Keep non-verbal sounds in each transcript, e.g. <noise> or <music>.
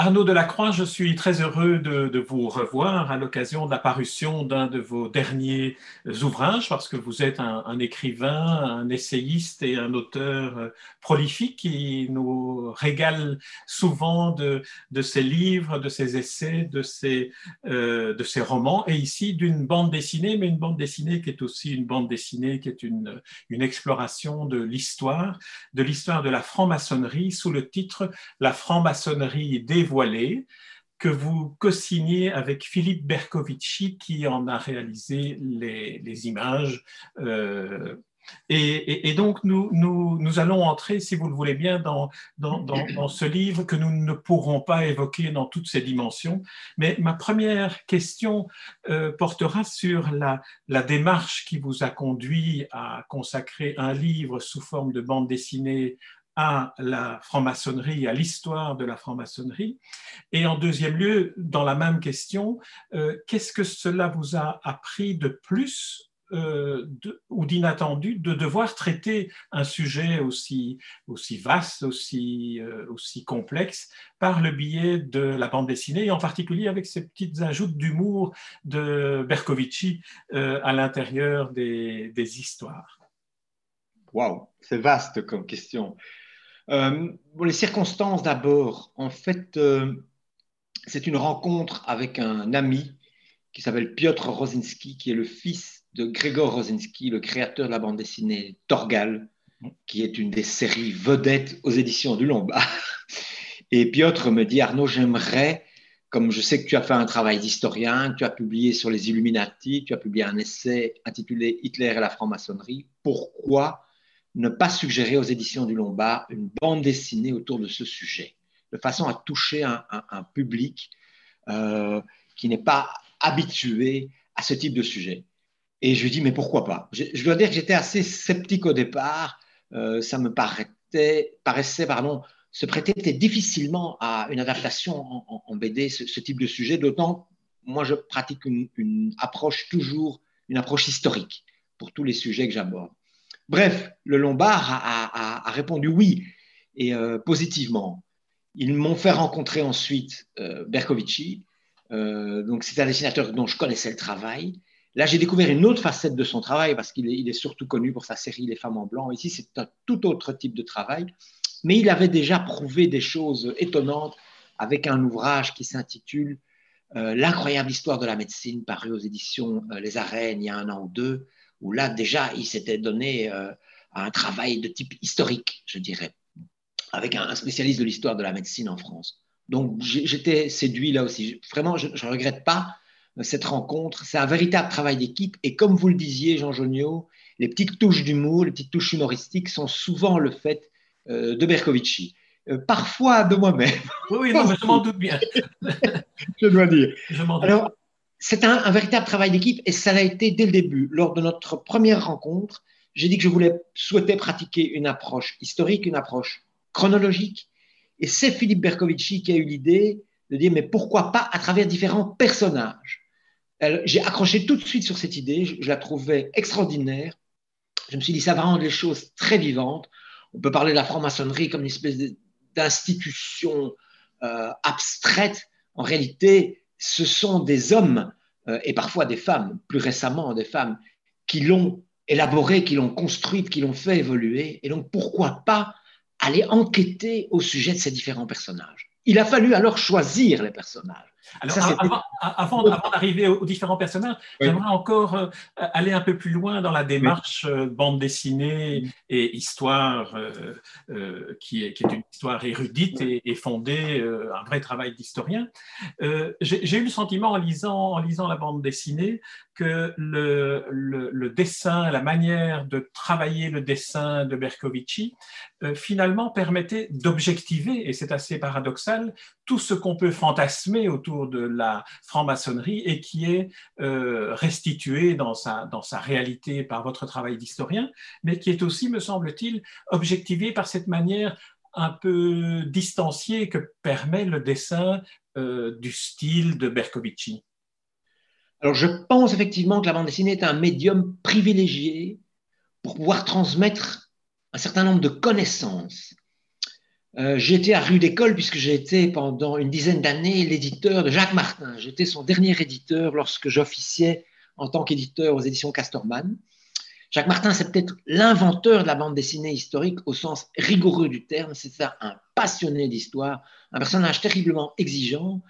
Arnaud Delacroix, je suis très heureux de, vous revoir à l'occasion de la parution d'un de vos derniers ouvrages, parce que vous êtes un, écrivain, un essayiste et un auteur euh, prolifique qui nous régale souvent de, ses livres, de ses essais, de ses, euh, de ses romans, et ici d'une bande dessinée, mais une bande dessinée qui est aussi une bande dessinée qui est une, une exploration de l'histoire, de l'histoire de la franc-maçonnerie sous le titre La franc-maçonnerie des voilé que vous co-signez avec Philippe Bercovici qui en a réalisé les, images. Euh, et, donc, nous, nous, nous, allons entrer, si vous le voulez bien, dans, dans, ce livre que nous ne pourrons pas évoquer dans toutes ses dimensions. Mais ma première question euh, portera sur la, la démarche qui vous a conduit à consacrer un livre sous forme de bande dessinée à la franc-maçonnerie, à l'histoire de la franc-maçonnerie. Et en deuxième lieu, dans la même question, euh, qu'est-ce que cela vous a appris de plus euh, ou d'inattendu de devoir traiter un sujet aussi, aussi vaste, aussi, euh, aussi complexe par le biais de la bande dessinée, et en particulier avec ces petites ajoutes d'humour de Bercovici à l'intérieur des, des histoires? Waouh, c'est vaste comme question. Euh, les circonstances d'abord. En fait, euh, c'est une rencontre avec un ami qui s'appelle Piotr Rosinski, qui est le fils de Grégor Rosinski, le créateur de la bande dessinée Torgal, qui est une des séries vedettes aux éditions du Lombard. <laughs> Et Piotr me dit, Arnaud, j'aimerais, comme je sais que tu as fait un travail d'historien, tu as publié sur les Illuminati, tu as publié un essai intitulé Hitler et la franc-maçonnerie, pourquoi ne pas suggérer aux éditions du Lombard une bande dessinée autour de ce sujet, de façon à toucher un, public euh, qui n'est pas habitué à ce type de sujet. Et je lui dis, mais pourquoi pas? Je, dois dire que j'étais assez sceptique au départ. Euh, ça me paraissait, pardon, se prêter difficilement à une adaptation en, BD, ce, type de sujet, d'autant, moi, je pratique une approche toujours, une approche historique pour tous les sujets que j'aborde. Bref, le Lombard a, répondu oui, et euh, positivement. Ils m'ont fait rencontrer ensuite euh, Bercovici. Euh, donc, c'est un dessinateur dont je connaissais le travail. Là, j'ai découvert une autre facette de son travail parce qu'il est, surtout connu pour sa série Les femmes en blanc. Ici, c'est un tout autre type de travail. Mais il avait déjà prouvé des choses étonnantes avec un ouvrage qui s'intitule L'incroyable histoire de la médecine, paru aux éditions Les Arènes il y a un an ou deux où là déjà il s'était donné euh, un travail de type historique, je dirais, avec un, spécialiste de l'histoire de la médecine en France. Donc j'étais séduit là aussi. Vraiment, je ne regrette pas euh, cette rencontre. C'est un véritable travail d'équipe. Et comme vous le disiez, Jean Joniot, les petites touches d'humour, les petites touches humoristiques sont souvent le fait euh, de Bercovici. parfois de moi-même. Oui, non, mais je m'en doute bien. <laughs> je dois dire. Je Alors, c'est un, véritable travail d'équipe et ça l'a été dès le début. Lors de notre première rencontre, j'ai dit que je voulais souhaiter pratiquer une approche historique, une approche chronologique. Et c'est Philippe Bercovici qui a eu l'idée de dire mais pourquoi pas à travers différents personnages? J'ai accroché tout de suite sur cette idée, je, la trouvais extraordinaire. Je me suis dit ça va rendre les choses très vivantes. On peut parler de la franc-maçonnerie comme une espèce d'institution euh, abstraite. En réalité, ce sont des hommes euh, et parfois des femmes, plus récemment des femmes, qui l'ont élaboré, qui l'ont construite, qui l'ont fait évoluer. Et donc, pourquoi pas aller enquêter au sujet de ces différents personnages? Il a fallu alors choisir les personnages. Alors, avant, d'arriver aux, différents personnages, j'aimerais encore euh, aller un peu plus loin dans la démarche euh, bande dessinée et histoire, euh, qui, est, une histoire érudite et, fondée, un vrai travail d'historien. J'ai eu le sentiment en lisant, en lisant la bande dessinée que le, le, dessin, la manière de travailler le dessin de Bercovici, finalement permettait d'objectiver, et c'est assez paradoxal, tout ce qu'on peut fantasmer autour de la franc-maçonnerie et qui est euh, restitué dans sa, dans sa réalité par votre travail d'historien, mais qui est aussi, me semble-t-il, objectivé par cette manière un peu distanciée que permet le dessin euh, du style de Bercovici. Alors je pense effectivement que la bande dessinée est un médium privilégié pour pouvoir transmettre un certain nombre de connaissances. Euh, j'étais à rue d'école puisque j'ai été pendant une dizaine d'années l'éditeur de Jacques Martin. J'étais son dernier éditeur lorsque j'officiais en tant qu'éditeur aux éditions Castorman. Jacques Martin, c'est peut-être l'inventeur de la bande dessinée historique au sens rigoureux du terme. C'est un passionné d'histoire, un personnage terriblement exigeant.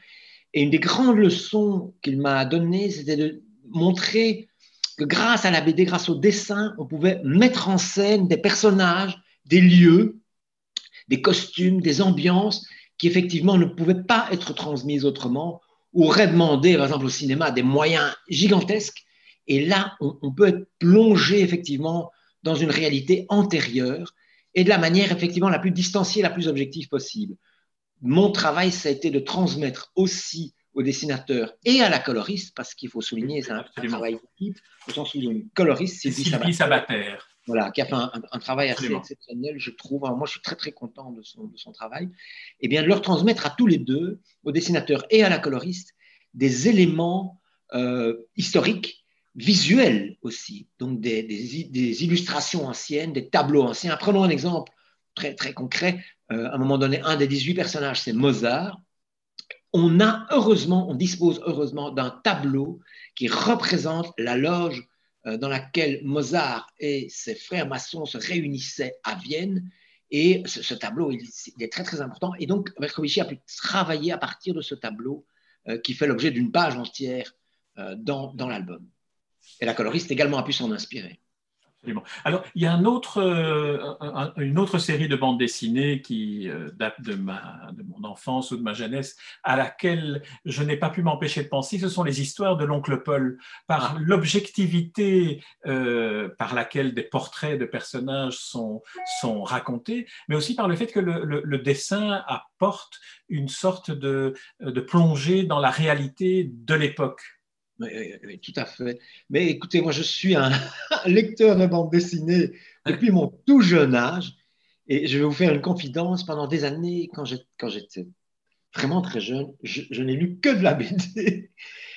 Et une des grandes leçons qu'il m'a données, c'était de montrer que grâce à la BD, grâce au dessin, on pouvait mettre en scène des personnages, des lieux, des costumes, des ambiances qui effectivement ne pouvaient pas être transmises autrement ou auraient demandé, par exemple au cinéma, des moyens gigantesques. Et là, on, peut être plongé effectivement dans une réalité antérieure et de la manière effectivement la plus distanciée, la plus objective possible. Mon travail, ça a été de transmettre aussi au dessinateur et à la coloriste, parce qu'il faut souligner, c'est un, travail d'équipe, au sens où une coloriste, Sylvie Sabater. Voilà, qui a fait un, travail assez exceptionnel, je trouve. moi, je suis très, très content de son, de son travail. Et eh bien, de leur transmettre à tous les deux, au dessinateur et à la coloriste, des éléments euh, historiques, visuels aussi, donc des, des, illustrations anciennes, des tableaux anciens. Prenons un exemple très, très concret. Euh, à un moment donné, un des 18 personnages, c'est Mozart on a heureusement, on dispose heureusement d'un tableau qui représente la loge dans laquelle Mozart et ses frères maçons se réunissaient à Vienne. Et ce, tableau, il, est très très important. Et donc, Bercovici a pu travailler à partir de ce tableau euh, qui fait l'objet d'une page entière euh, dans l'album. Et la coloriste également a pu s'en inspirer. Alors, il y a euh, une autre série de bandes dessinées qui euh, date de, ma, de mon enfance ou de ma jeunesse, à laquelle je n'ai pas pu m'empêcher de penser, ce sont les histoires de l'oncle Paul, par ah. l'objectivité euh, par laquelle des portraits de personnages sont, sont racontés, mais aussi par le fait que le, dessin apporte une sorte de, de plongée dans la réalité de l'époque. Oui, tout à fait. Mais écoutez, moi, je suis <laughs> un lecteur de bande dessinée depuis mon tout jeune âge. Et je vais vous faire une confidence. Pendant des années, quand j'étais vraiment très jeune, je, n'ai lu que de la <laughs> BD.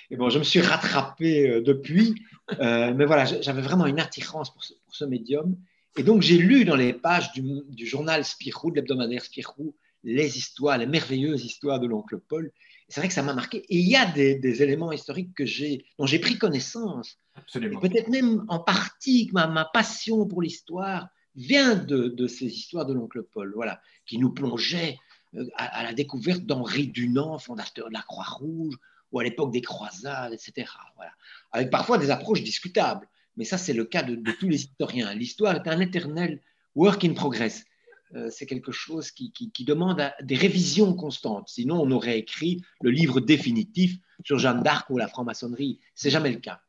Et bon, je me suis rattrapé euh, depuis. Euh, mais voilà, j'avais vraiment une attirance pour ce, médium. Et donc, j'ai lu dans les pages du, du journal Spirou, de l'hebdomadaire Spirou, les histoires, les merveilleuses histoires de l'oncle Paul c'est vrai que ça m'a marqué. Et il y a des, éléments historiques que j'ai, dont j'ai pris connaissance. Peut-être même en partie que ma, passion pour l'histoire vient de, ces histoires de l'oncle Paul, voilà, qui nous plongeait euh, à, la découverte d'Henri Dunant, fondateur de la Croix-Rouge, ou à l'époque des croisades, etc. Voilà. Avec parfois des approches discutables. Mais ça, c'est le cas de, de tous les historiens. L'histoire est un éternel work in progress. Euh, c'est quelque chose qui, demande des révisions constantes. Sinon, on aurait écrit le livre définitif sur Jeanne d'Arc ou la franc-maçonnerie. C'est jamais le cas.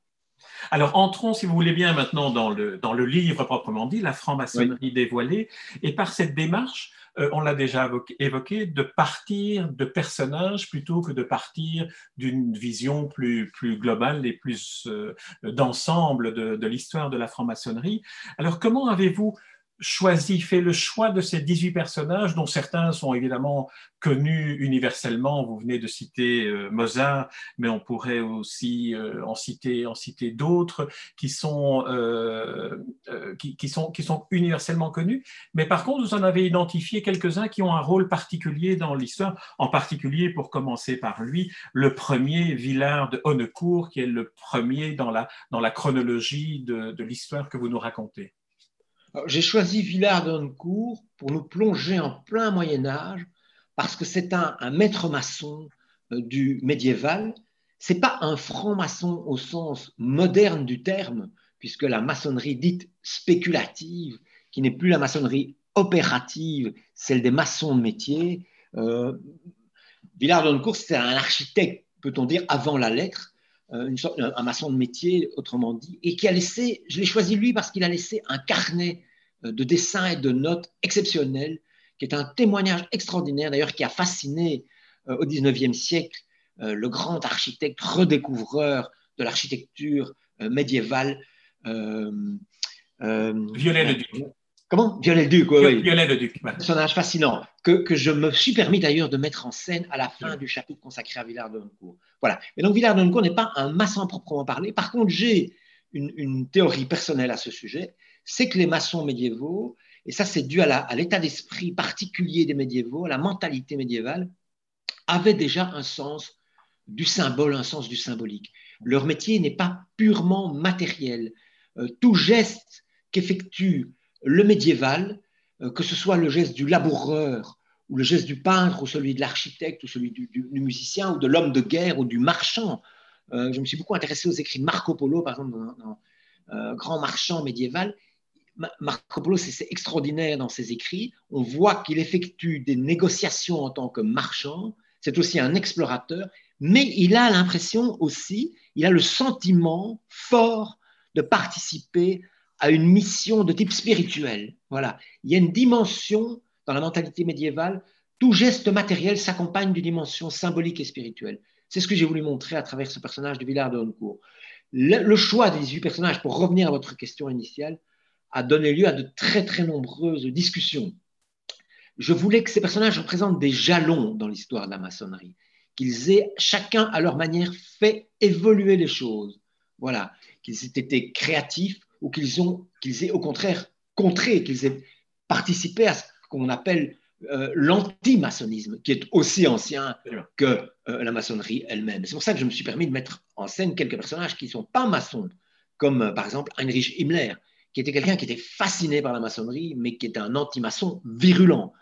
Alors entrons, si vous voulez bien, maintenant dans le, dans le livre proprement dit, la franc-maçonnerie dévoilée. Et par cette démarche, euh, on l'a déjà évoqué, de partir de personnages plutôt que de partir d'une vision plus, plus globale et plus euh, d'ensemble de, de l'histoire de la franc-maçonnerie. Alors comment avez-vous choisi, fait le choix de ces 18 personnages, dont certains sont évidemment connus universellement. Vous venez de citer euh, Mozart, mais on pourrait aussi euh, en citer, en citer d'autres qui sont, euh, qui, sont, qui sont universellement connus. Mais par contre, vous en avez identifié quelques-uns qui ont un rôle particulier dans l'histoire, en particulier pour commencer par lui, le premier Villard de Honnecourt, qui est le premier dans la, dans la chronologie de, de l'histoire que vous nous racontez. J'ai choisi Villard d'Honnecourt pour nous plonger en plein Moyen Âge parce que c'est un, maître maçon euh, du médiéval. C'est pas un franc-maçon au sens moderne du terme, puisque la maçonnerie dite spéculative, qui n'est plus la maçonnerie opérative, celle des maçons de métier. Euh, Villard d'Honnecourt, c'était un architecte, peut-on dire, avant la lettre, sorte, un maçon de métier, autrement dit, et qui a laissé, je l'ai choisi lui parce qu'il a laissé un carnet euh, de dessins et de notes exceptionnels, qui est un témoignage extraordinaire, d'ailleurs, qui a fasciné euh, au XIXe siècle le grand architecte redécouvreur de l'architecture médiévale. Violet-le-Duc. Comment? Violet-le-Duc, oui. Violet-le-Duc. Un personnage fascinant, que, que, je me suis permis d'ailleurs de mettre en scène à la fin du chapitre consacré à Villard de Honnecourt. Voilà. Et donc Villard de Honnecourt n'est pas un maçon proprement parlé. Par contre, j'ai une, théorie personnelle à ce sujet, c'est que les maçons médiévaux et ça c'est dû à l'état d'esprit particulier des médiévaux, à la mentalité médiévale, avait déjà un sens du symbole, un sens du symbolique. Leur métier n'est pas purement matériel. Euh, tout geste qu'effectue le médiéval, euh, que ce soit le geste du laboureur, ou le geste du peintre, ou celui de l'architecte, ou celui du, musicien, ou de l'homme de guerre, ou du marchand. Euh, je me suis beaucoup intéressé aux écrits de Marco Polo, par exemple, dans, Grand Marchand médiéval. Marco Polo, c'est extraordinaire dans ses écrits. On voit qu'il effectue des négociations en tant que marchand. C'est aussi un explorateur, mais il a l'impression aussi, il a le sentiment fort de participer à une mission de type spirituel. Voilà. Il y a une dimension dans la mentalité médiévale, tout geste matériel s'accompagne d'une dimension symbolique et spirituelle. C'est ce que j'ai voulu montrer à travers ce personnage de Villard de Honcourt. Le, choix des 18 personnages, pour revenir à votre question initiale, a donné lieu à de très très nombreuses discussions. Je voulais que ces personnages représentent des jalons dans l'histoire de la maçonnerie, qu'ils aient chacun à leur manière fait évoluer les choses. Voilà, qu'ils aient été créatifs ou qu'ils ont, qu'ils aient au contraire contré, qu'ils aient participé à ce qu'on appelle euh, l'anti-maçonnisme, qui est aussi ancien que euh, la maçonnerie elle-même. C'est pour ça que je me suis permis de mettre en scène quelques personnages qui ne sont pas maçons, comme euh, par exemple Heinrich Himmler, qui était quelqu'un qui était fasciné par la maçonnerie, mais qui était un anti-maçon virulent,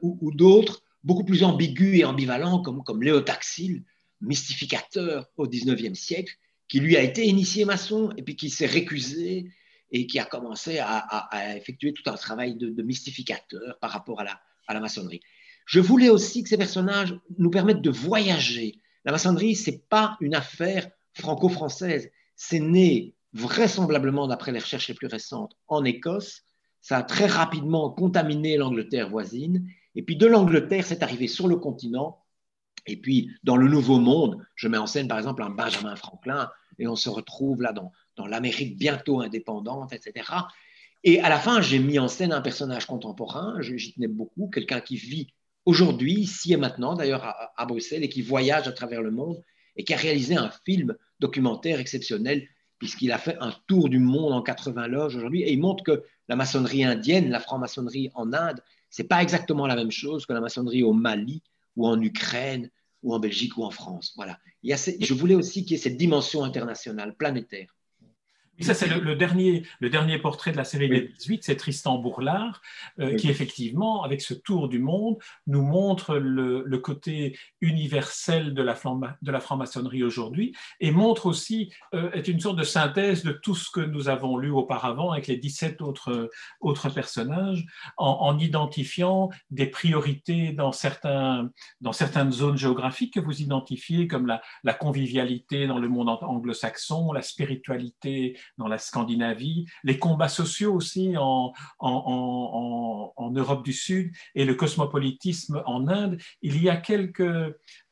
ou, d'autres beaucoup plus ambigus et ambivalents, comme, comme Léo Taxil, mystificateur au XIXe siècle, qui lui a été initié maçon et puis qui s'est récusé et qui a commencé à, effectuer tout un travail de, mystificateur par rapport à la, à la, maçonnerie. Je voulais aussi que ces personnages nous permettent de voyager. La maçonnerie, ce n'est pas une affaire franco-française. C'est né vraisemblablement, d'après les recherches les plus récentes, en Écosse. Ça a très rapidement contaminé l'Angleterre voisine. Et puis de l'Angleterre, c'est arrivé sur le continent. Et puis dans le Nouveau Monde, je mets en scène par exemple un Benjamin Franklin, et on se retrouve là dans, dans l'Amérique bientôt indépendante, etc. Et à la fin, j'ai mis en scène un personnage contemporain, j'y tenais beaucoup, quelqu'un qui vit aujourd'hui, ici et maintenant, d'ailleurs à, Bruxelles, et qui voyage à travers le monde, et qui a réalisé un film documentaire exceptionnel, puisqu'il a fait un tour du monde en 80 loges aujourd'hui, et il montre que la maçonnerie indienne, la franc-maçonnerie en Inde, c'est pas exactement la même chose que la maçonnerie au Mali ou en Ukraine ou en Belgique ou en France. Voilà. Il y je voulais aussi qu'il y ait cette dimension internationale, planétaire ça, c'est le, dernier, le dernier portrait de la série des 18, c'est Tristan Bourlard, euh, qui effectivement, avec ce tour du monde, nous montre le, le côté universel de la, de la franc-maçonnerie aujourd'hui et montre aussi, euh, est une sorte de synthèse de tout ce que nous avons lu auparavant avec les 17 autres, autres personnages, en, en identifiant des priorités dans, certains, dans certaines zones géographiques que vous identifiez, comme la, la convivialité dans le monde anglo-saxon, la spiritualité dans la Scandinavie, les combats sociaux aussi en, en, en, Europe du Sud et le cosmopolitisme en Inde, il y a quelques,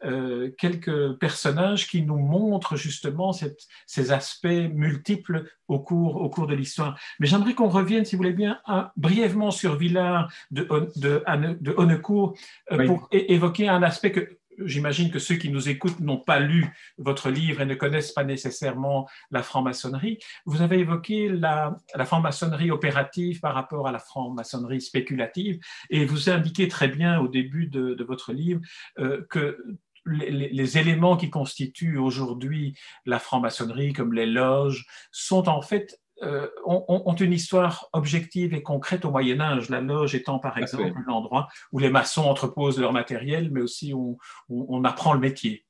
euh, quelques personnages qui nous montrent justement cette, ces aspects multiples au cours, au cours de l'histoire. Mais j'aimerais qu'on revienne, si vous voulez bien, brièvement sur Villard de, de, de, Honnecourt euh, pour évoquer un aspect que j'imagine que ceux qui nous écoutent n'ont pas lu votre livre et ne connaissent pas nécessairement la franc-maçonnerie. Vous avez évoqué la, franc-maçonnerie opérative par rapport à la franc-maçonnerie spéculative et vous indiquez très bien au début de, votre livre euh, que les, éléments qui constituent aujourd'hui la franc-maçonnerie, comme les loges, sont en fait euh, ont, une histoire objective et concrète au Moyen Âge, la loge étant par exemple l'endroit où les maçons entreposent leur matériel, mais aussi où on, apprend le métier.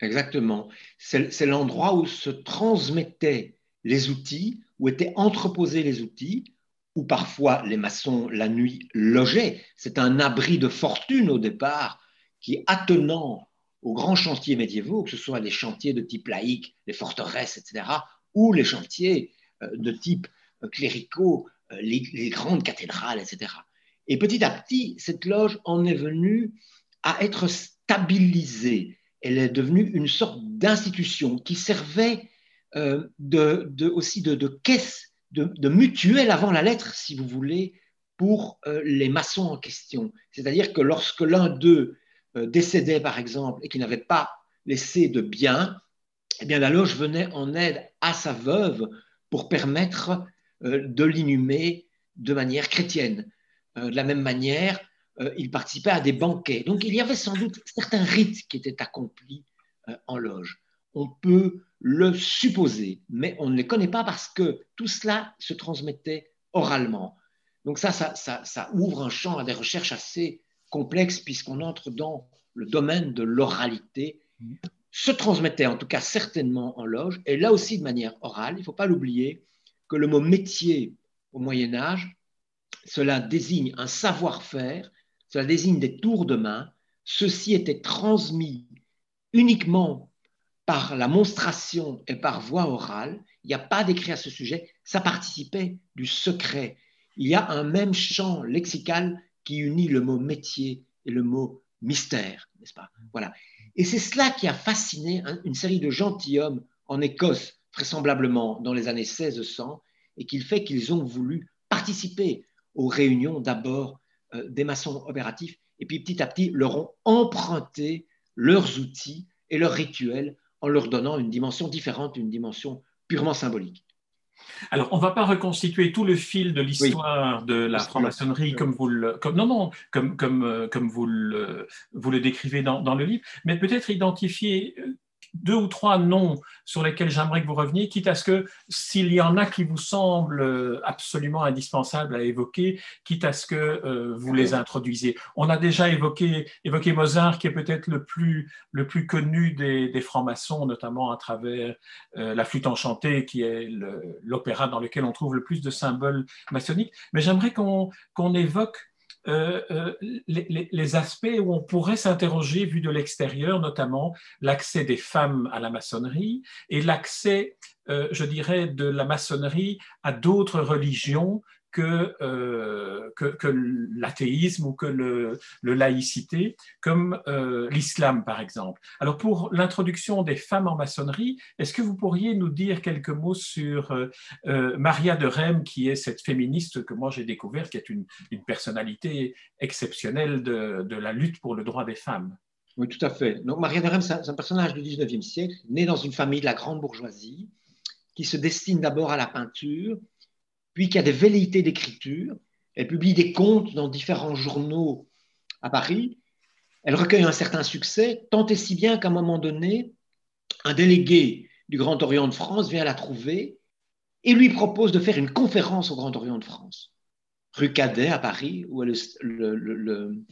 Exactement. C'est l'endroit où se transmettaient les outils, où étaient entreposés les outils, où parfois les maçons la nuit logeaient. C'est un abri de fortune au départ qui, attenant aux grands chantiers médiévaux, que ce soit les chantiers de type laïque, les forteresses, etc., ou les chantiers de type euh, cléricaux, euh, les, grandes cathédrales, etc. Et petit à petit, cette loge en est venue à être stabilisée. Elle est devenue une sorte d'institution qui servait de, aussi de, caisse, de, mutuelle avant la lettre, si vous voulez, pour les maçons en question. C'est-à-dire que lorsque l'un d'eux décédait, par exemple, et qu'il n'avait pas laissé de biens, eh bien, la loge venait en aide à sa veuve pour permettre euh, de l'inhumer de manière chrétienne. de la même manière, il participait à des banquets. Donc il y avait sans doute certains rites qui étaient accomplis en loge. On peut le supposer, mais on ne les connaît pas parce que tout cela se transmettait oralement. Donc ça, ça, ça, ouvre un champ à des recherches assez complexes puisqu'on entre dans le domaine de l'oralité, se transmettait en tout cas certainement en loge, et là aussi de manière orale. Il ne faut pas l'oublier que le mot métier au Moyen Âge, cela désigne un savoir-faire, cela désigne des tours de main. Ceci était transmis uniquement par la monstration et par voie orale. Il n'y a pas d'écrit à ce sujet. Ça participait du secret. Il y a un même champ lexical qui unit le mot métier et le mot mystère, n'est-ce pas? Voilà. Et c'est cela qui a fasciné une série de gentilshommes en Écosse, vraisemblablement dans les années 1600, et qui fait qu'ils ont voulu participer aux réunions d'abord euh, des maçons opératifs, et puis petit à petit leur ont emprunté leurs outils et leurs rituels en leur donnant une dimension différente, une dimension purement symbolique. Alors, on ne va pas reconstituer tout le fil de l'histoire de la franc-maçonnerie comme vous le, comme, non, non, comme, comme, comme vous, le, vous le décrivez dans, dans le livre, mais peut-être identifier euh, deux ou trois noms sur lesquels j'aimerais que vous reveniez, quitte à ce que s'il y en a qui vous semblent absolument indispensables à évoquer, quitte à ce que euh, vous les introduisiez. On a déjà évoqué, Mozart, qui est peut-être le plus, le plus connu des, francs-maçons, notamment à travers euh, La flûte enchantée, qui est l'opéra dans lequel on trouve le plus de symboles maçonniques. Mais j'aimerais qu'on évoque euh, euh, les, aspects où on pourrait s'interroger, vu de l'extérieur, notamment l'accès des femmes à la maçonnerie et l'accès, euh, je dirais, de la maçonnerie à d'autres religions euh, que, l'athéisme ou que le, laïcité, comme euh, l'islam par exemple. Alors pour l'introduction des femmes en maçonnerie, est-ce que vous pourriez nous dire quelques mots sur euh, Maria de Rem, qui est cette féministe que moi j'ai découverte, qui est une, personnalité exceptionnelle de, de, la lutte pour le droit des femmes? Oui, tout à fait. Donc Maria de Rem, c'est un personnage du 19e siècle, né dans une famille de la grande bourgeoisie, qui se destine d'abord à la peinture, puis qui a des velléités d'écriture. Elle publie des contes dans différents journaux à Paris. Elle recueille un certain succès, tant et si bien qu'à un moment donné, un délégué du Grand Orient de France vient la trouver et lui propose de faire une conférence au Grand Orient de France, rue Cadet à Paris, où est le,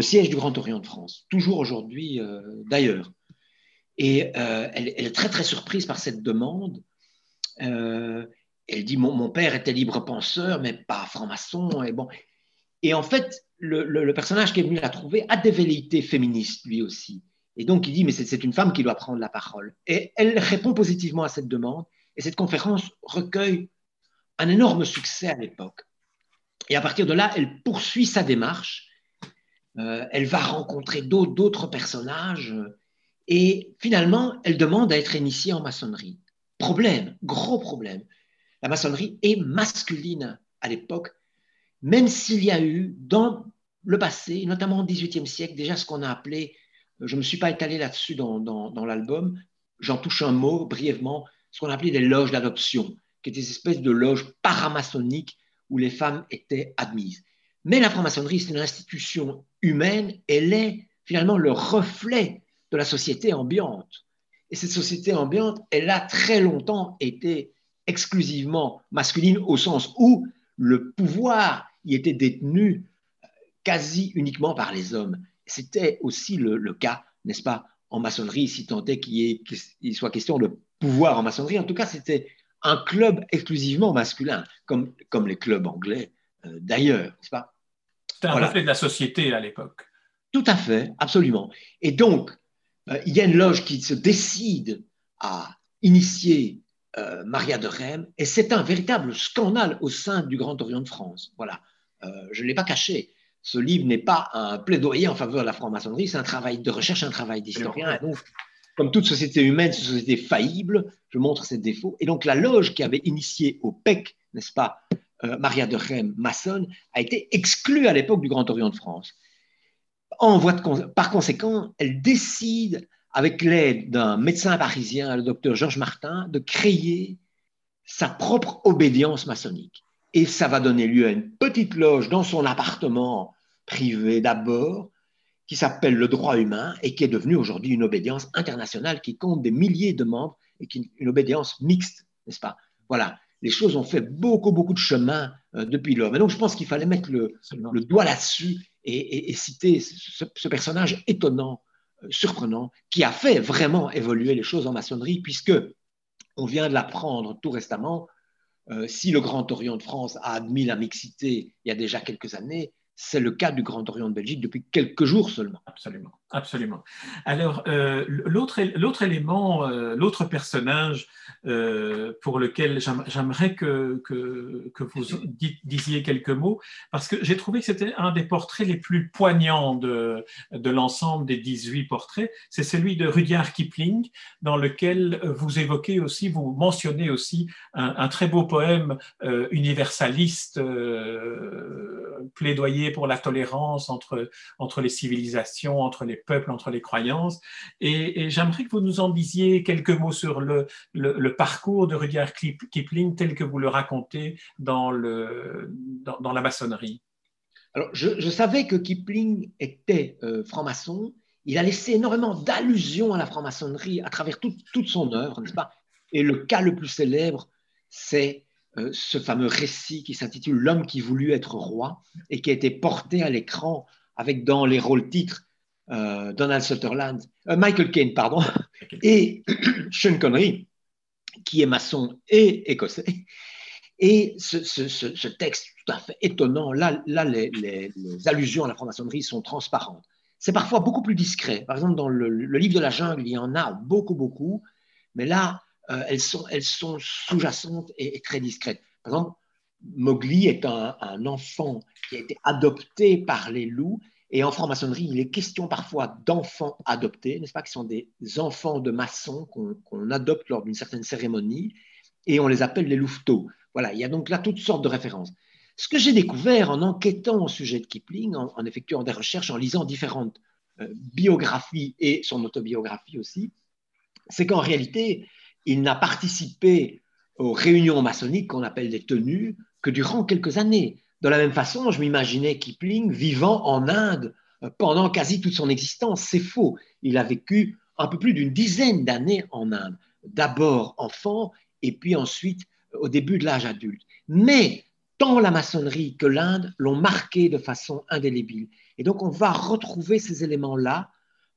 siège du Grand Orient de France, toujours aujourd'hui euh, d'ailleurs. Et euh, elle, est très très surprise par cette demande. Euh, elle dit mon, père était libre penseur, mais pas franc-maçon. Et, bon. et en fait, le, personnage qui est venu la trouver a des velléités féministes lui aussi. Et donc, il dit, mais c'est une femme qui doit prendre la parole. Et elle répond positivement à cette demande. Et cette conférence recueille un énorme succès à l'époque. Et à partir de là, elle poursuit sa démarche. Euh, elle va rencontrer d'autres personnages. Et finalement, elle demande à être initiée en maçonnerie. Problème, gros problème la maçonnerie est masculine à l'époque, même s'il y a eu dans le passé, notamment au XVIIIe siècle, déjà ce qu'on a appelé, euh, je ne me suis pas étalé là-dessus dans, l'album, j'en touche un mot brièvement, ce qu'on a appelé des loges d'adoption, qui étaient des espèces de loges paramaçonniques où les femmes étaient admises. Mais la franc-maçonnerie, c'est une institution humaine, elle est finalement le reflet de la société ambiante. Et cette société ambiante, elle a très longtemps été exclusivement masculine au sens où le pouvoir y était détenu euh, quasi uniquement par les hommes. C'était aussi le, cas, n'est-ce pas, en maçonnerie, si tant est qu'il soit question de pouvoir en maçonnerie. En tout cas, c'était un club exclusivement masculin, comme, comme les clubs anglais euh, d'ailleurs, n'est-ce pas? C'était un reflet de la société à l'époque. Tout à fait, absolument. Et donc, euh, il y a une loge qui se décide à initier euh, Maria de Rem, et c'est un véritable scandale au sein du Grand Orient de France. Voilà, euh, je ne l'ai pas caché. Ce livre n'est pas un plaidoyer en faveur de la franc-maçonnerie, c'est un travail de recherche, un travail d'historien. donc, comme toute société humaine, c'est une société faillible, je montre ses défauts. Et donc, la loge qui avait initié au PEC, n'est-ce pas, euh, Maria de Rem, maçonne, a été exclue à l'époque du Grand Orient de France. En voie de, par conséquent, elle décide avec l'aide d'un médecin parisien, le docteur Georges Martin, de créer sa propre obédience maçonnique. et ça va donner lieu à une petite loge dans son appartement privé d'abord, qui s'appelle le droit humain et qui est devenue aujourd'hui une obédience internationale qui compte des milliers de membres et qui est une obédience mixte, n'est-ce pas? Voilà, les choses ont fait beaucoup, beaucoup de chemin euh, depuis lors. Mais donc, je pense qu'il fallait mettre le, doigt là-dessus et, citer ce, personnage étonnant, surprenant, qui a fait vraiment évoluer les choses en maçonnerie, puisque on vient de l'apprendre tout récemment. Euh, si le Grand Orient de France a admis la mixité il y a déjà quelques années, c'est le cas du Grand Orient de Belgique depuis quelques jours seulement. Absolument, absolument. Alors, euh, l'autre élément, euh, l'autre personnage euh, pour lequel j'aimerais que, que, vous disiez quelques mots, parce que j'ai trouvé que c'était un des portraits les plus poignants de, de l'ensemble des 18 portraits, c'est celui de Rudyard Kipling, dans lequel vous évoquez aussi, vous mentionnez aussi un très beau poème universaliste, plaidoyer pour la tolérance entre, entre les civilisations, entre les peuples, entre les croyances. Et, j'aimerais que vous nous en disiez quelques mots sur le, le, parcours de Rudyard Kipling tel que vous le racontez dans, le, dans, la maçonnerie. Alors, je, savais que Kipling était euh, franc-maçon. Il a laissé énormément d'allusions à la franc-maçonnerie à travers toute son œuvre, n'est-ce pas? Et le cas le plus célèbre, c'est euh, ce fameux récit qui s'intitule L'homme qui voulut être roi et qui a été porté à l'écran avec dans les rôles titres euh, Donald Sutherland, euh, Michael Caine, pardon, et <clears throat> Sean Connery, qui est maçon et écossais. Et ce, texte tout à fait étonnant, là, là les, allusions à la franc-maçonnerie sont transparentes. C'est parfois beaucoup plus discret. Par exemple, dans le, le livre de la jungle, il y en a beaucoup, beaucoup. Mais là, euh, elles sont, sous-jacentes et, très discrètes. Par exemple, Mowgli est un, enfant qui a été adopté par les loups. Et en franc-maçonnerie, il est question parfois d'enfants adoptés, n'est-ce pas, qui sont des enfants de maçons qu'on adopte lors d'une certaine cérémonie, et on les appelle les louveteaux. Voilà, il y a donc là toutes sortes de références. Ce que j'ai découvert en enquêtant au sujet de Kipling, en, effectuant des recherches, en lisant différentes euh, biographies et son autobiographie aussi, c'est qu'en réalité, il n'a participé aux réunions maçonniques qu'on appelle des tenues que durant quelques années. De la même façon, je m'imaginais Kipling vivant en Inde euh, pendant quasi toute son existence. C'est faux. Il a vécu un peu plus d'une dizaine d'années en Inde. D'abord enfant et puis ensuite au début de l'âge adulte. Mais tant la maçonnerie que l'Inde l'ont marqué de façon indélébile. Et donc on va retrouver ces éléments-là euh,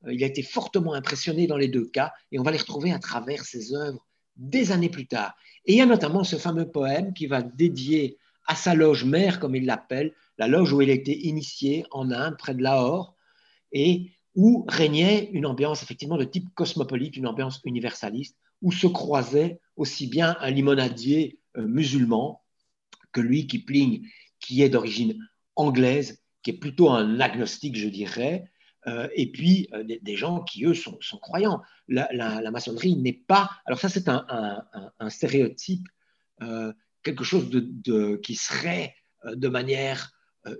il a été fortement impressionné dans les deux cas et on va les retrouver à travers ses œuvres des années plus tard. Et il y a notamment ce fameux poème qui va dédier à sa loge mère, comme il l'appelle, la loge où il a été initié en Inde, près de Lahore, et où régnait une ambiance effectivement de type cosmopolite, une ambiance universaliste, où se croisait aussi bien un limonadier euh, musulman que lui, Kipling, qui est d'origine anglaise, qui est plutôt un agnostique, je dirais, euh, et puis euh, des, gens qui, eux, sont, croyants. La, maçonnerie n'est pas... Alors ça, c'est un, stéréotype, euh, quelque chose de, qui serait de manière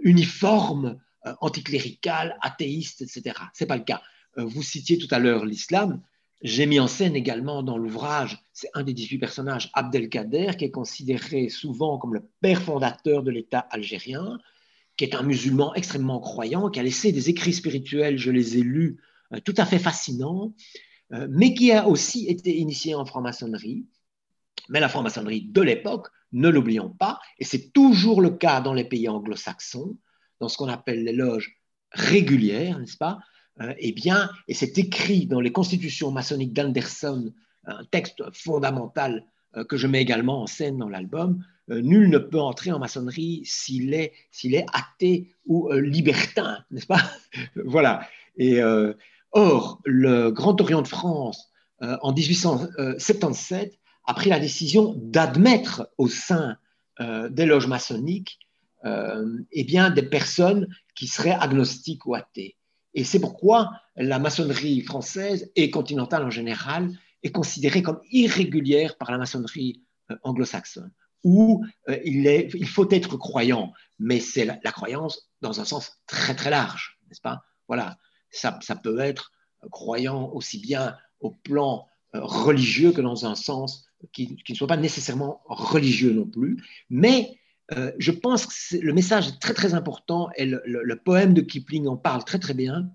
uniforme, anticléricale, athéiste, etc. Ce n'est pas le cas. vous citiez tout à l'heure l'islam. J'ai mis en scène également dans l'ouvrage, c'est un des 18 personnages, Abdelkader, qui est considéré souvent comme le père fondateur de l'État algérien, qui est un musulman extrêmement croyant, qui a laissé des écrits spirituels, je les ai lus, euh, tout à fait fascinants, euh, mais qui a aussi été initié en franc-maçonnerie. Mais la franc-maçonnerie de l'époque, ne l'oublions pas, et c'est toujours le cas dans les pays anglo-saxons, dans ce qu'on appelle les loges régulières, n'est-ce pas? Euh, Eh bien, et c'est écrit dans les constitutions maçonniques d'Anderson, un texte fondamental que je mets également en scène dans l'album, nul ne peut entrer en maçonnerie s'il est, athée ou euh, libertin, n'est-ce pas? <laughs> Voilà. Euh, or, le Grand Orient de France, en 1877, a pris la décision d'admettre au sein des loges maçonniques eh bien, des personnes qui seraient agnostiques ou athées. Et c'est pourquoi la maçonnerie française et continentale en général est considérée comme irrégulière par la maçonnerie anglo-saxonne où euh, il, faut être croyant, mais c'est la, croyance dans un sens très très large, n'est-ce pas? Voilà, ça, peut être croyant aussi bien au plan euh, religieux que dans un sens qui, qui, ne soit pas nécessairement religieux non plus, mais euh, je pense que le message est très très important et le, poème de Kipling en parle très très bien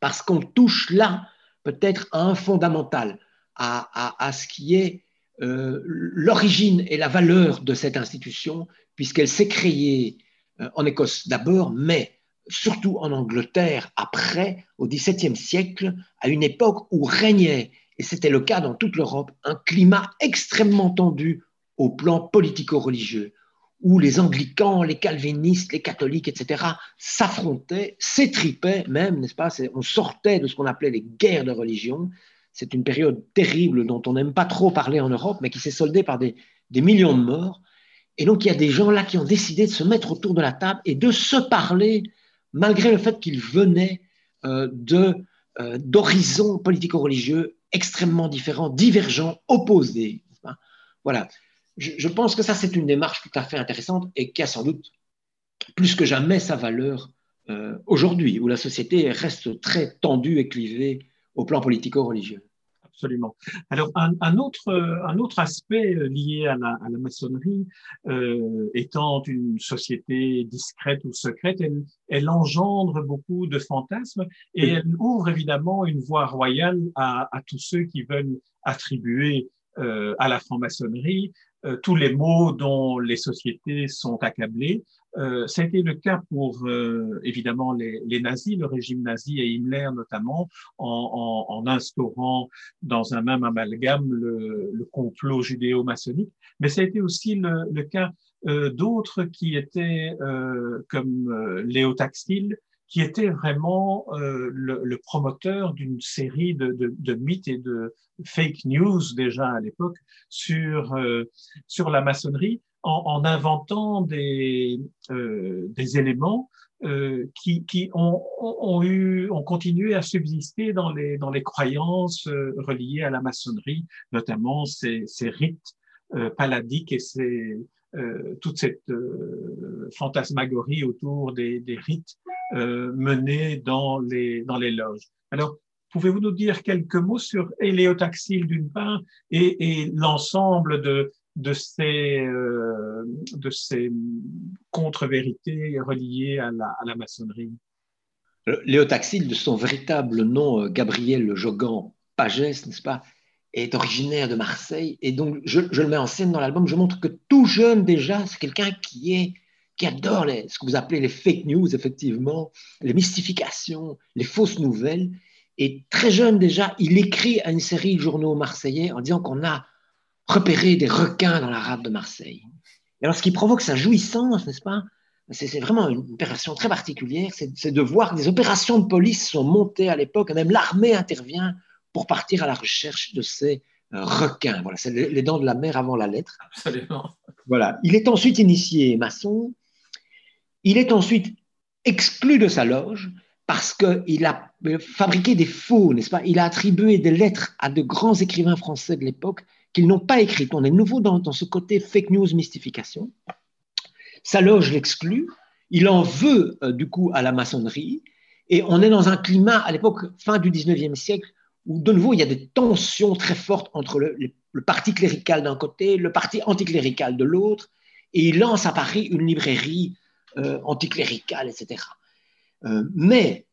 parce qu'on touche là peut-être à un fondamental, à, ce qui est euh, l'origine et la valeur de cette institution, puisqu'elle s'est créée euh, en Écosse d'abord, mais surtout en Angleterre après, au XVIIe siècle, à une époque où régnait, et c'était le cas dans toute l'Europe, un climat extrêmement tendu au plan politico-religieux, où les anglicans, les calvinistes, les catholiques, etc., s'affrontaient, s'étripaient même, n'est-ce pas On sortait de ce qu'on appelait les guerres de religion. C'est une période terrible dont on n'aime pas trop parler en Europe, mais qui s'est soldée par des, millions de morts. Et donc, il y a des gens là qui ont décidé de se mettre autour de la table et de se parler, malgré le fait qu'ils venaient euh, euh, d'horizons politico-religieux extrêmement différents, divergents, opposés. Voilà je, pense que ça, c'est une démarche tout à fait intéressante et qui a sans doute plus que jamais sa valeur euh, aujourd'hui, où la société reste très tendue et clivée au plan politico-religieux. Absolument. Alors, un, autre, un autre aspect lié à la, maçonnerie, euh, étant une société discrète ou secrète, elle, engendre beaucoup de fantasmes et elle ouvre évidemment une voie royale à, tous ceux qui veulent attribuer euh, à la franc-maçonnerie euh, tous les maux dont les sociétés sont accablées. Euh, ça a été le cas pour euh, évidemment les, les, nazis, le régime nazi et Himmler notamment, en, en, en instaurant dans un même amalgame le, le complot judéo-maçonnique. Mais ça a été aussi le, le cas euh, d'autres qui étaient comme Léo Taxil, qui était vraiment euh, le, le, promoteur d'une série de, de, de, mythes et de fake news déjà à l'époque sur, euh, sur la maçonnerie, en, en inventant des, euh, des éléments euh, qui, qui ont, ont, eu, ont continué à subsister dans les, dans les croyances euh, reliées à la maçonnerie, notamment ces, ces rites paladiques et ces, euh, toute cette euh, fantasmagorie autour des, rites euh, menés dans les, dans les loges. Alors, pouvez-vous nous dire quelques mots sur Héléotaxile d'une part et, l'ensemble de, de ces, ces contre-vérités reliées à la, à la maçonnerie? Léotaxile, de son véritable nom, Gabriel Jogan Pagès, n'est-ce pas est originaire de Marseille. Et donc, je, le mets en scène dans l'album. Je montre que tout jeune, déjà, c'est quelqu'un qui est qui adore les, ce que vous appelez les fake news, effectivement, les mystifications, les fausses nouvelles. Et très jeune déjà, il écrit à une série de journaux marseillais en disant qu'on a repéré des requins dans la rade de Marseille. Et alors, ce qui provoque sa jouissance, n'est-ce pas? C'est vraiment une opération très particulière, c'est de voir que des opérations de police sont montées à l'époque, même l'armée intervient pour partir à la recherche de ces euh, requins. Voilà, c'est les dents de la mer avant la lettre. Absolument. Voilà. Il est ensuite initié maçon. Il est ensuite exclu de sa loge parce qu'il a fabriqué des faux, n'est-ce pas? Il a attribué des lettres à de grands écrivains français de l'époque qu'ils n'ont pas écrites. On est nouveau dans, dans, ce côté fake news mystification. Sa loge l'exclut. Il en veut euh, du coup à la maçonnerie. Et on est dans un climat, à l'époque, fin du 19e siècle, où de nouveau il y a des tensions très fortes entre le, parti clérical d'un côté, le parti anticlérical de l'autre, et il lance à Paris une librairie euh, anticléricale, etc. Euh, mais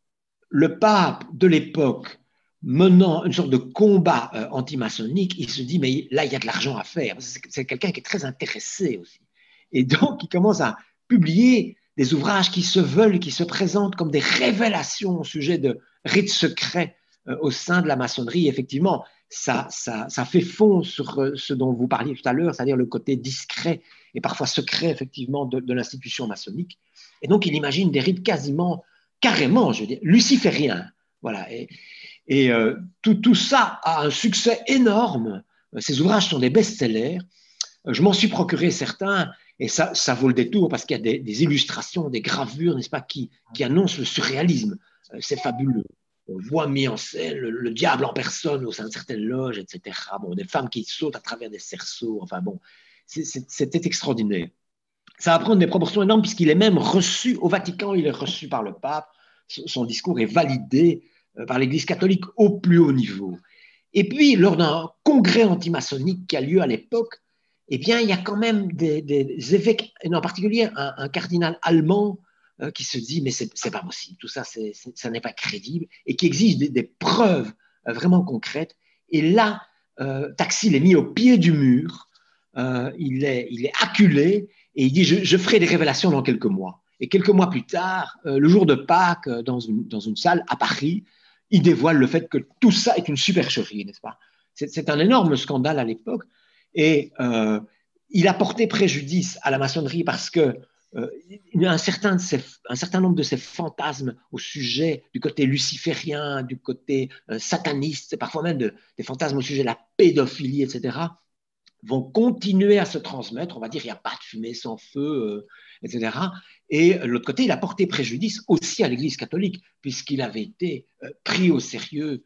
le pape de l'époque, menant une sorte de combat euh, antimaçonnique, il se dit, mais là, il y a de l'argent à faire. C'est quelqu'un qui est très intéressé aussi. Et donc, il commence à publier des ouvrages qui se veulent, qui se présentent comme des révélations au sujet de rites secrets au sein de la maçonnerie, effectivement, ça, ça, ça, fait fond sur euh, ce dont vous parliez tout à l'heure, c'est-à-dire le côté discret et parfois secret, effectivement, de, l'institution maçonnique. Et donc, il imagine des rites quasiment, carrément, je veux dire, lucifériens. Voilà. Et, et euh, tout, tout, ça a un succès énorme. Ces ouvrages sont des best-sellers. Je m'en suis procuré certains, et ça, ça vaut le détour parce qu'il y a des, des illustrations, des gravures, n'est-ce pas, qui, qui annoncent le surréalisme. C'est fabuleux on voit mis en scène le, diable en personne au sein de certaines loges, etc. Des femmes qui sautent à travers des cerceaux. Enfin bon, c'était extraordinaire. Ça va prendre des proportions énormes puisqu'il est même reçu au Vatican, il est reçu par le pape. Son discours est validé euh, par l'Église catholique au plus haut niveau. Et puis, lors d'un congrès antimaçonnique qui a lieu à l'époque, eh bien, il y a quand même des, évêques, et en particulier un, cardinal allemand euh, qui se dit, mais c'est pas possible, tout ça, ça n'est pas crédible, et qui exige des, preuves euh, vraiment concrètes. Et là, euh, Taxil est mis au pied du mur, il, est, il est acculé, et il dit, je, ferai des révélations dans quelques mois. Et quelques mois plus tard, le jour de Pâques, dans une, dans une salle à Paris, il dévoile le fait que tout ça est une supercherie, n'est-ce pas? C'est un énorme scandale à l'époque. Et il a porté préjudice à la maçonnerie parce que euh, un, certain un certain nombre de ces fantasmes au sujet du côté luciférien, du côté euh, sataniste, parfois même des fantasmes au sujet de la pédophilie, etc., vont continuer à se transmettre. On va dire, il n'y a pas de fumée sans feu, etc. Et de l'autre côté, il a porté préjudice aussi à l'Église catholique, puisqu'il avait été pris au sérieux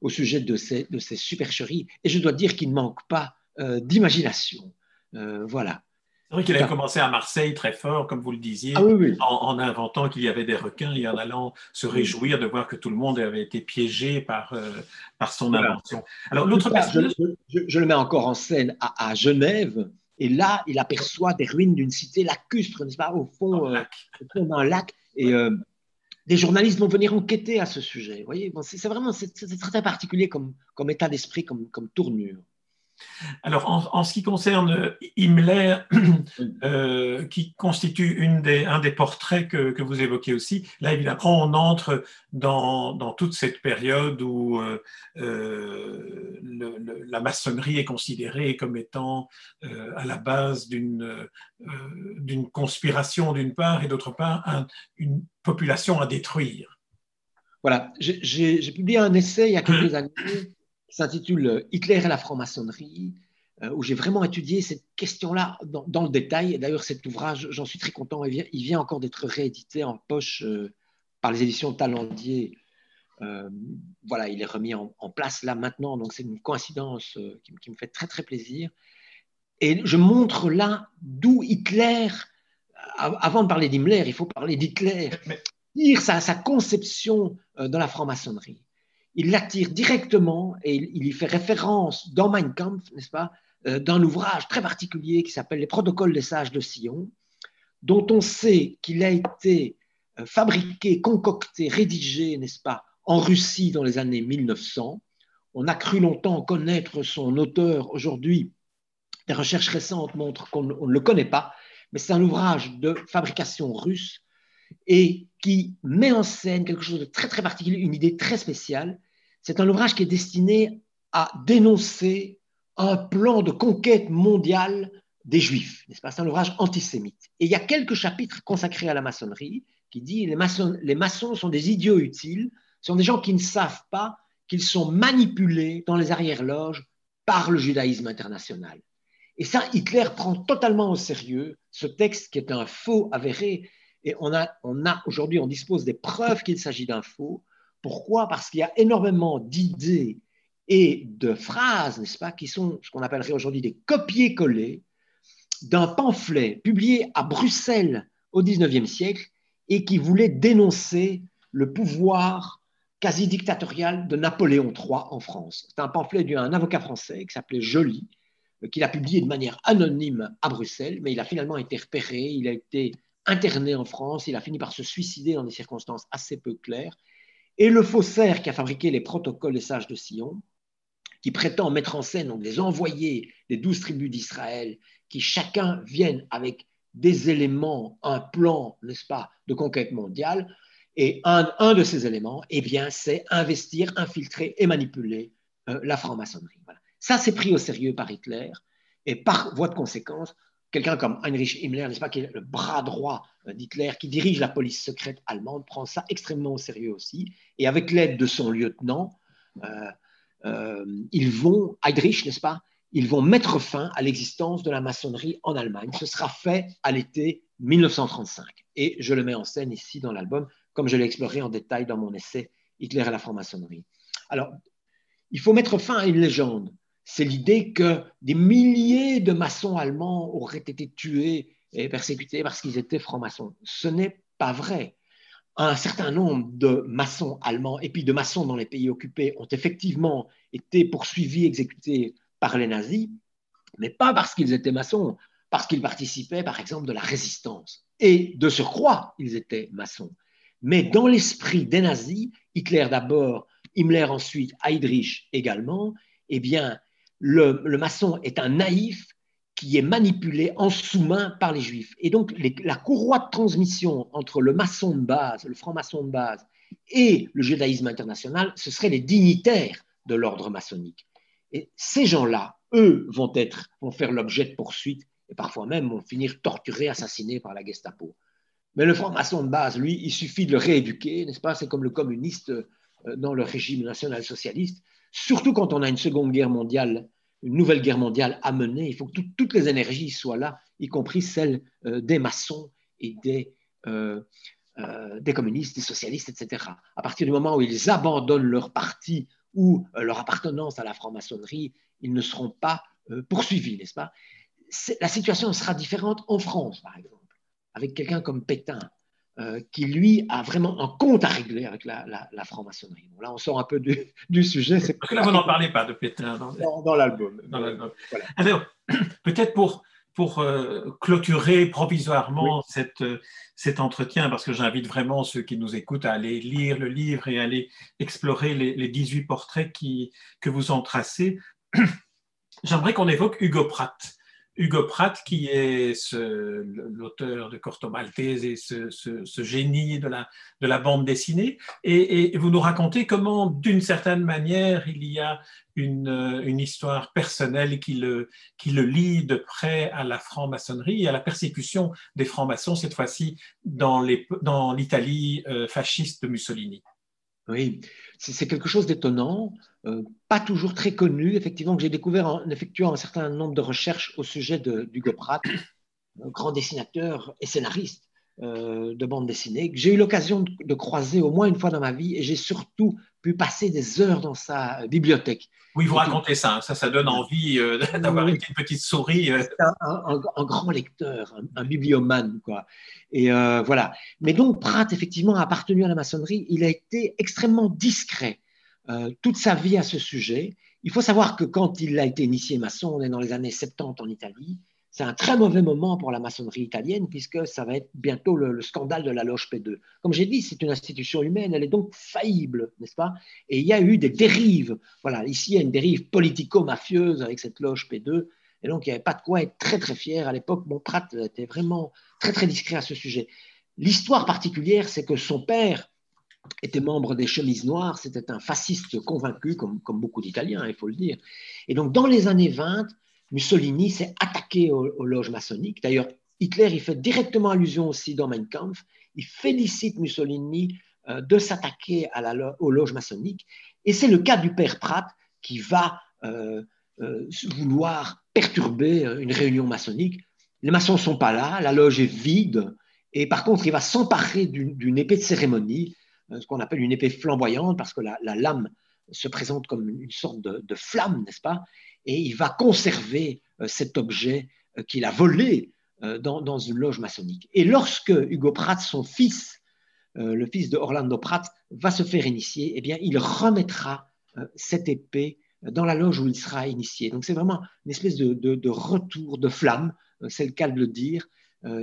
au sujet de ces, supercheries. Et je dois dire qu'il ne manque pas euh, d'imagination. Euh, voilà. C'est vrai qu'il avait commencé à Marseille très fort, comme vous le disiez, ah En, inventant qu'il y avait des requins et en allant se réjouir de voir que tout le monde avait été piégé par, euh, par son invention. Alors, l'autre je, le mets encore en scène à, Genève, et là, il aperçoit des ruines d'une cité lacustre, n'est-ce pas, au fond, d'un lac. Et des journalistes vont venir enquêter à ce sujet. Vous voyez, bon, c'est vraiment c'est très particulier comme, comme état d'esprit, comme, comme tournure. Alors, en, ce qui concerne Himmler, euh, qui constitue une des, un des portraits que, vous évoquez aussi, là, évidemment, on entre dans, toute cette période où euh, euh, la maçonnerie est considérée comme étant à la base d'une conspiration d'une part et d'autre part une population à détruire. Voilà, j'ai publié un essai il y a quelques <clears throat> années qui s'intitule Hitler et la franc-maçonnerie, euh, où j'ai vraiment étudié cette question-là dans, le détail. D'ailleurs, cet ouvrage, j'en suis très content, il vient, il vient encore d'être réédité en poche euh, par les éditions Talendier. Euh, voilà, il est remis en, place là maintenant, donc c'est une coïncidence qui, me fait très très plaisir. Et je montre là d'où Hitler, avant de parler d'Himmler, il faut parler d'Hitler, dire sa, sa conception de la franc-maçonnerie il l'attire directement et il, y fait référence dans Mein Kampf, n'est-ce pas, euh, d'un ouvrage très particulier qui s'appelle Les Protocoles des sages de Sion, dont on sait qu'il a été euh, fabriqué, concocté, rédigé, n'est-ce pas, en Russie dans les années 1900. On a cru longtemps connaître son auteur. Aujourd'hui, des recherches récentes montrent qu'on ne le connaît pas, mais c'est un ouvrage de fabrication russe et qui met en scène quelque chose de très très particulier, une idée très spéciale, c'est un ouvrage qui est destiné à dénoncer un plan de conquête mondiale des Juifs, n'est-ce pas? C'est un ouvrage antisémite. Et il y a quelques chapitres consacrés à la maçonnerie qui dit les maçons, les maçons sont des idiots utiles, sont des gens qui ne savent pas qu'ils sont manipulés dans les arrière-loges par le judaïsme international. Et ça, Hitler prend totalement au sérieux ce texte qui est un faux avéré. Et on a, on a aujourd'hui, on dispose des preuves qu'il s'agit d'un faux. Pourquoi? Parce qu'il y a énormément d'idées et de phrases, n'est-ce pas, qui sont ce qu'on appellerait aujourd'hui des copier-coller d'un pamphlet publié à Bruxelles au XIXe siècle et qui voulait dénoncer le pouvoir quasi dictatorial de Napoléon III en France. C'est un pamphlet d'un avocat français qui s'appelait Joly, euh, qu'il a publié de manière anonyme à Bruxelles, mais il a finalement été repéré, il a été interné en France, il a fini par se suicider dans des circonstances assez peu claires, et le faussaire qui a fabriqué les protocoles des sages de Sion, qui prétend mettre en scène donc, les envoyés des douze tribus d'Israël, qui chacun viennent avec des éléments, un plan, n'est-ce pas, de conquête mondiale. Et un, de ces éléments, eh bien, c'est investir, infiltrer et manipuler euh, la franc-maçonnerie. Ça, c'est pris au sérieux par Hitler. Et par voie de conséquence, quelqu'un comme Heinrich Himmler, n'est-ce pas, qui est le bras droit d'Hitler, qui dirige la police secrète allemande, prend ça extrêmement au sérieux aussi. Et avec l'aide de son lieutenant, euh, euh, ils vont, Heinrich, n'est-ce pas, ils vont mettre fin à l'existence de la maçonnerie en Allemagne. Ce sera fait à l'été 1935. Et je le mets en scène ici dans l'album, comme je l'ai exploré en détail dans mon essai Hitler et la franc-maçonnerie. Alors, il faut mettre fin à une légende c'est l'idée que des milliers de maçons allemands auraient été tués et persécutés parce qu'ils étaient francs-maçons. Ce n'est pas vrai. Un certain nombre de maçons allemands et puis de maçons dans les pays occupés ont effectivement été poursuivis, exécutés par les nazis, mais pas parce qu'ils étaient maçons, parce qu'ils participaient, par exemple, de la résistance. Et de surcroît, ils étaient maçons. Mais dans l'esprit des nazis, Hitler d'abord, Himmler ensuite, Heydrich également, eh bien, le, maçon est un naïf qui est manipulé en sous-main par les juifs. Et donc, la courroie de transmission entre le maçon de base, le franc-maçon de base, et le judaïsme international, ce seraient les dignitaires de l'ordre maçonnique. Et ces gens-là, eux, vont, être, vont faire l'objet de poursuites et parfois même vont finir torturés, assassinés par la Gestapo. Mais le franc-maçon de base, lui, il suffit de le rééduquer, n'est-ce pas? C'est comme le communiste euh, dans le régime national-socialiste. Surtout quand on a une seconde guerre mondiale, une nouvelle guerre mondiale à mener, il faut que toutes les énergies soient là, y compris celles euh, des maçons et des, euh, des communistes, des socialistes, etc. À partir du moment où ils abandonnent leur parti ou leur appartenance à la franc-maçonnerie, ils ne seront pas poursuivis, n'est-ce pas? La situation sera différente en France, par exemple avec quelqu'un comme Pétain, euh, qui lui a vraiment un compte à régler avec la, franc-maçonnerie. là, on sort un peu du, <laughs> sujet. Parce que là, vous n'en parlez pas de Pétain dans, l'album. Alors, <clears throat> peut-être pour, pour euh, clôturer provisoirement cette, cet entretien, parce que j'invite vraiment ceux qui nous écoutent à aller lire le livre et à aller explorer les, les 18 portraits qui, que vous en tracez, <clears throat> j'aimerais qu'on évoque Hugo Pratt. Hugo Pratt, qui est l'auteur de Corto Maltese et ce, génie de la, de la, bande dessinée. Et, vous nous racontez comment, d'une certaine manière, il y a une, une, histoire personnelle qui le, qui le lie de près à la franc-maçonnerie et à la persécution des francs-maçons, cette fois-ci dans l'Italie dans euh, fasciste de Mussolini. Oui, c'est quelque chose d'étonnant, euh, pas toujours très connu, effectivement, que j'ai découvert en effectuant un certain nombre de recherches au sujet d'Hugo Pratt, grand dessinateur et scénariste euh, de bande dessinée, que j'ai eu l'occasion de, croiser au moins une fois dans ma vie, et j'ai surtout pu passer des heures dans sa bibliothèque. Oui, vous racontez ça, ça, ça donne envie euh, d'avoir une petite, souris. Euh. Un, un, grand lecteur, un, bibliomane, quoi. Et euh, voilà. Mais donc, Pratt, effectivement, a appartenu à la maçonnerie. Il a été extrêmement discret toute sa vie à ce sujet. Il faut savoir que quand il a été initié maçon, on est dans les années 70 en Italie, c'est un très mauvais moment pour la maçonnerie italienne, puisque ça va être bientôt le, scandale de la loge P2. Comme j'ai dit, c'est une institution humaine, elle est donc faillible, n'est-ce pas? Et il y a eu des dérives. Voilà, ici, il y a une dérive politico-mafieuse avec cette loge P2. Et donc, il n'y avait pas de quoi être très, très fier. À l'époque, mon Pratt était vraiment très, très discret à ce sujet. L'histoire particulière, c'est que son père était membre des chemises noires, c'était un fasciste convaincu, comme, comme beaucoup d'Italiens, il faut le dire. Et donc, dans les années 20, Mussolini s'est attaqué aux, loges maçonniques. D'ailleurs, Hitler y fait directement allusion aussi dans Mein Kampf. Il félicite Mussolini euh, de s'attaquer aux loges maçonniques. Et c'est le cas du père Pratt qui va euh, euh, vouloir perturber une réunion maçonnique. Les maçons ne sont pas là, la loge est vide. Et par contre, il va s'emparer d'une épée de cérémonie, ce qu'on appelle une épée flamboyante, parce que la, lame se présente comme une sorte de flamme, n'est-ce pas? Et il va conserver euh, cet objet euh, qu'il a volé euh, dans, une loge maçonnique. Et lorsque Hugo Pratt, son fils, le fils de Orlando Pratt, va se faire initier, eh bien, il remettra cette épée dans la loge où il sera initié. Donc c'est vraiment une espèce de, retour de flamme, c'est le cas de le dire.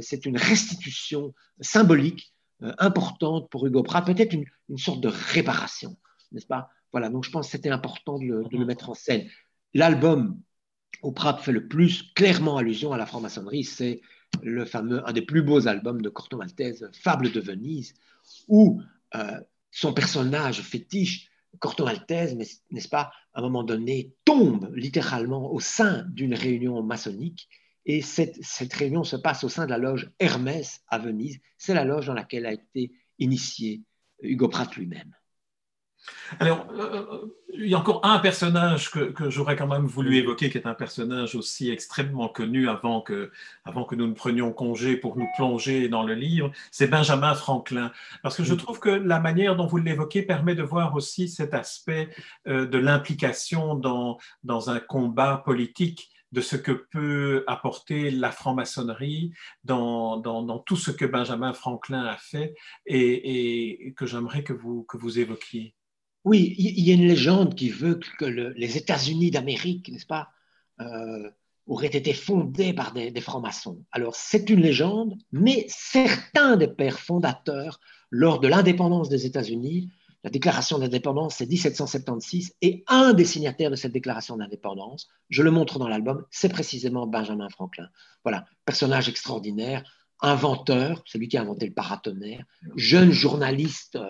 C'est une restitution symbolique importante pour Hugo Pratt, peut-être une, sorte de réparation, n'est-ce pas? Voilà, donc je pense que c'était important de le, mettre en scène. L'album où Pratt fait le plus clairement allusion à la franc-maçonnerie, c'est le fameux, un des plus beaux albums de Corto Maltese, Fable de Venise, où euh, son personnage fétiche, Corto Maltese, n'est-ce pas, à un moment donné, tombe littéralement au sein d'une réunion maçonnique. Et cette, cette, réunion se passe au sein de la loge Hermès à Venise. C'est la loge dans laquelle a été initié Hugo Pratt lui-même. Alors, euh, euh, il y a encore un personnage que, j'aurais quand même voulu évoquer, qui est un personnage aussi extrêmement connu avant que, avant que nous ne prenions congé pour nous plonger dans le livre, c'est Benjamin Franklin. Parce que je trouve que la manière dont vous l'évoquez permet de voir aussi cet aspect euh, de l'implication dans, dans un combat politique de ce que peut apporter la franc-maçonnerie dans, dans, tout ce que Benjamin Franklin a fait et, et que j'aimerais que vous, que vous évoquiez. Oui, il y a une légende qui veut que les États-Unis d'Amérique, n'est-ce pas, euh, aurait été fondée par des, des francs-maçons. Alors, c'est une légende, mais certains des pères fondateurs, lors de l'indépendance des États-Unis, la déclaration d'indépendance, c'est 1776, et un des signataires de cette déclaration d'indépendance, je le montre dans l'album, c'est précisément Benjamin Franklin. Voilà, personnage extraordinaire, inventeur, celui qui a inventé le paratonnerre, jeune journaliste, euh,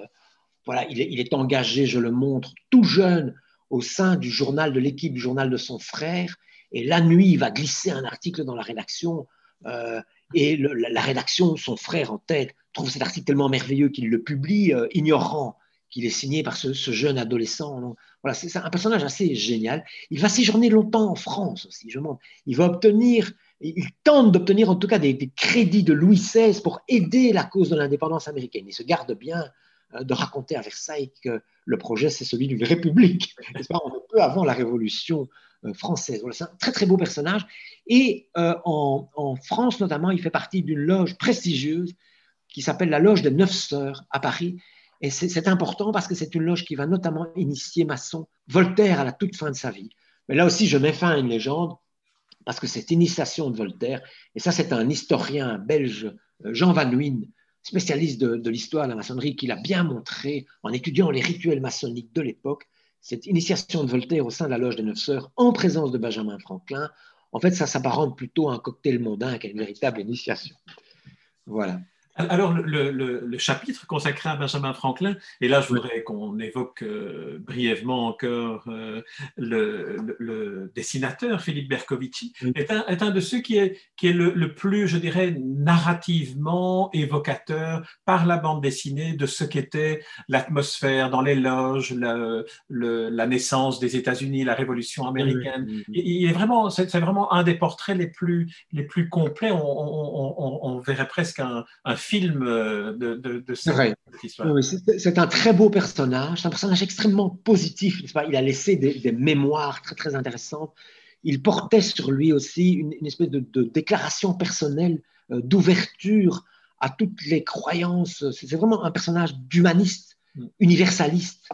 voilà, il est, engagé, je le montre, tout jeune au sein du journal de l'équipe, du journal de son frère, et la nuit, il va glisser un article dans la rédaction, euh, et la, rédaction, son frère en tête, trouve cet article tellement merveilleux qu'il le publie, euh, ignorant qu'il est signé par ce, jeune adolescent. voilà, c'est un personnage assez génial. Il va séjourner longtemps en France aussi, je montre. Il va obtenir, il tente d'obtenir en tout cas des, crédits de Louis XVI pour aider la cause de l'indépendance américaine. Il se garde bien de raconter à Versailles que le projet, c'est celui d'une république, <laughs> pas, un peu avant la Révolution euh, française. Voilà, c'est un très très beau personnage. Et euh, en, en, France notamment, il fait partie d'une loge prestigieuse qui s'appelle la loge des Neuf Sœurs à Paris, et c'est important parce que c'est une loge qui va notamment initier Masson, Voltaire à la toute fin de sa vie. Mais là aussi, je mets fin à une légende parce que cette initiation de Voltaire, et ça c'est un historien belge, euh, Jean Van Nuyn, spécialiste de, l'histoire de la maçonnerie, qui l'a bien montré en étudiant les rituels maçonniques de l'époque, cette initiation de Voltaire au sein de la loge des Neuf Sœurs en présence de Benjamin Franklin, en fait, ça s'apparente plutôt à un cocktail mondain qu'à une véritable initiation. Voilà. Alors, le, chapitre consacré à Benjamin Franklin, et là je voudrais qu'on évoque euh, brièvement encore euh, le, dessinateur Philippe Bercovici, est, un, de ceux qui est, qui est le, plus, je dirais, narrativement évocateur par la bande dessinée de ce qu'était l'atmosphère dans les loges, la, naissance des États-Unis, la Révolution américaine. Il, est vraiment, c'est vraiment un des portraits les plus, les plus complets. On, verrait presque un, un film euh, de, de, cette histoire. c'est un très beau personnage, c'est un personnage extrêmement positif, pas? Il a laissé des, mémoires très, très intéressantes. Il portait sur lui aussi une, espèce de, déclaration personnelle euh, d'ouverture à toutes les croyances. C'est vraiment un personnage d'humaniste, mm. universaliste.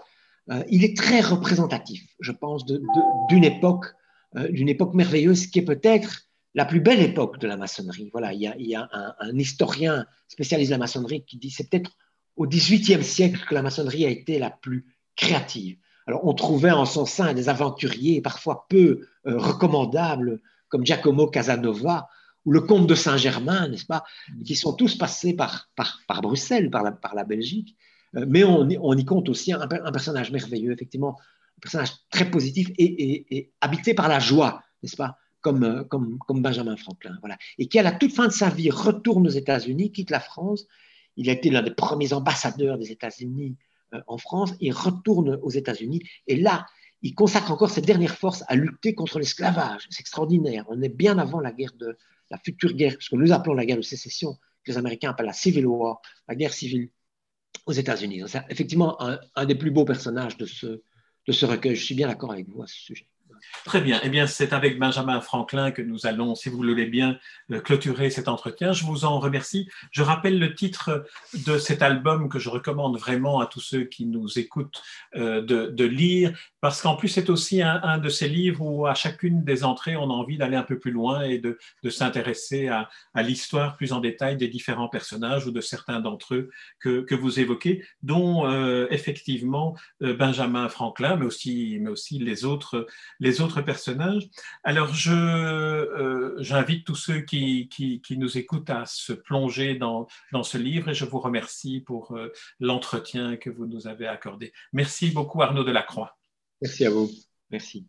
Euh, il est très représentatif, je pense, d'une époque, d'une époque merveilleuse qui est peut-être la plus belle époque de la maçonnerie. Voilà, il y a, un, historien spécialiste de la maçonnerie qui dit c'est peut-être au XVIIIe siècle que la maçonnerie a été la plus créative. Alors, on trouvait en son sein des aventuriers parfois peu euh, recommandables, comme Giacomo Casanova ou le comte de Saint-Germain, n'est-ce pas, qui sont tous passés par, Bruxelles, par la, Belgique. Euh, mais on, y compte aussi un, personnage merveilleux, effectivement, un personnage très positif et habité par la joie, n'est-ce pas euh, comme, Benjamin Franklin. Voilà. Et qui, à la toute fin de sa vie, retourne aux États-Unis, quitte la France. Il a été l'un des premiers ambassadeurs des États-Unis euh, en France et retourne aux États-Unis. Et là, il consacre encore ses dernières forces à lutter contre l'esclavage. C'est extraordinaire. On est bien avant la guerre de la future guerre, ce que nous appelons la guerre de sécession, que les Américains appellent la Civil War, la guerre civile aux États-Unis. C'est effectivement un, des plus beaux personnages de ce recueil. Je suis bien d'accord avec vous à ce sujet. Très bien. Eh bien, c'est avec Benjamin Franklin que nous allons, si vous le voulez bien, euh, clôturer cet entretien. Je vous en remercie. Je rappelle le titre de cet album que je recommande vraiment à tous ceux qui nous écoutent euh, de, lire, parce qu'en plus, c'est aussi un, de ces livres où à chacune des entrées, on a envie d'aller un peu plus loin et de, s'intéresser à, l'histoire plus en détail des différents personnages ou de certains d'entre eux que, vous évoquez, dont euh, effectivement Benjamin Franklin, mais aussi. Les autres personnages. Alors, je, euh, j'invite tous ceux qui, qui, nous écoutent à se plonger dans, dans ce livre et je vous remercie pour euh, l'entretien que vous nous avez accordé. Merci beaucoup, Arnaud Delacroix. Merci à vous. Merci.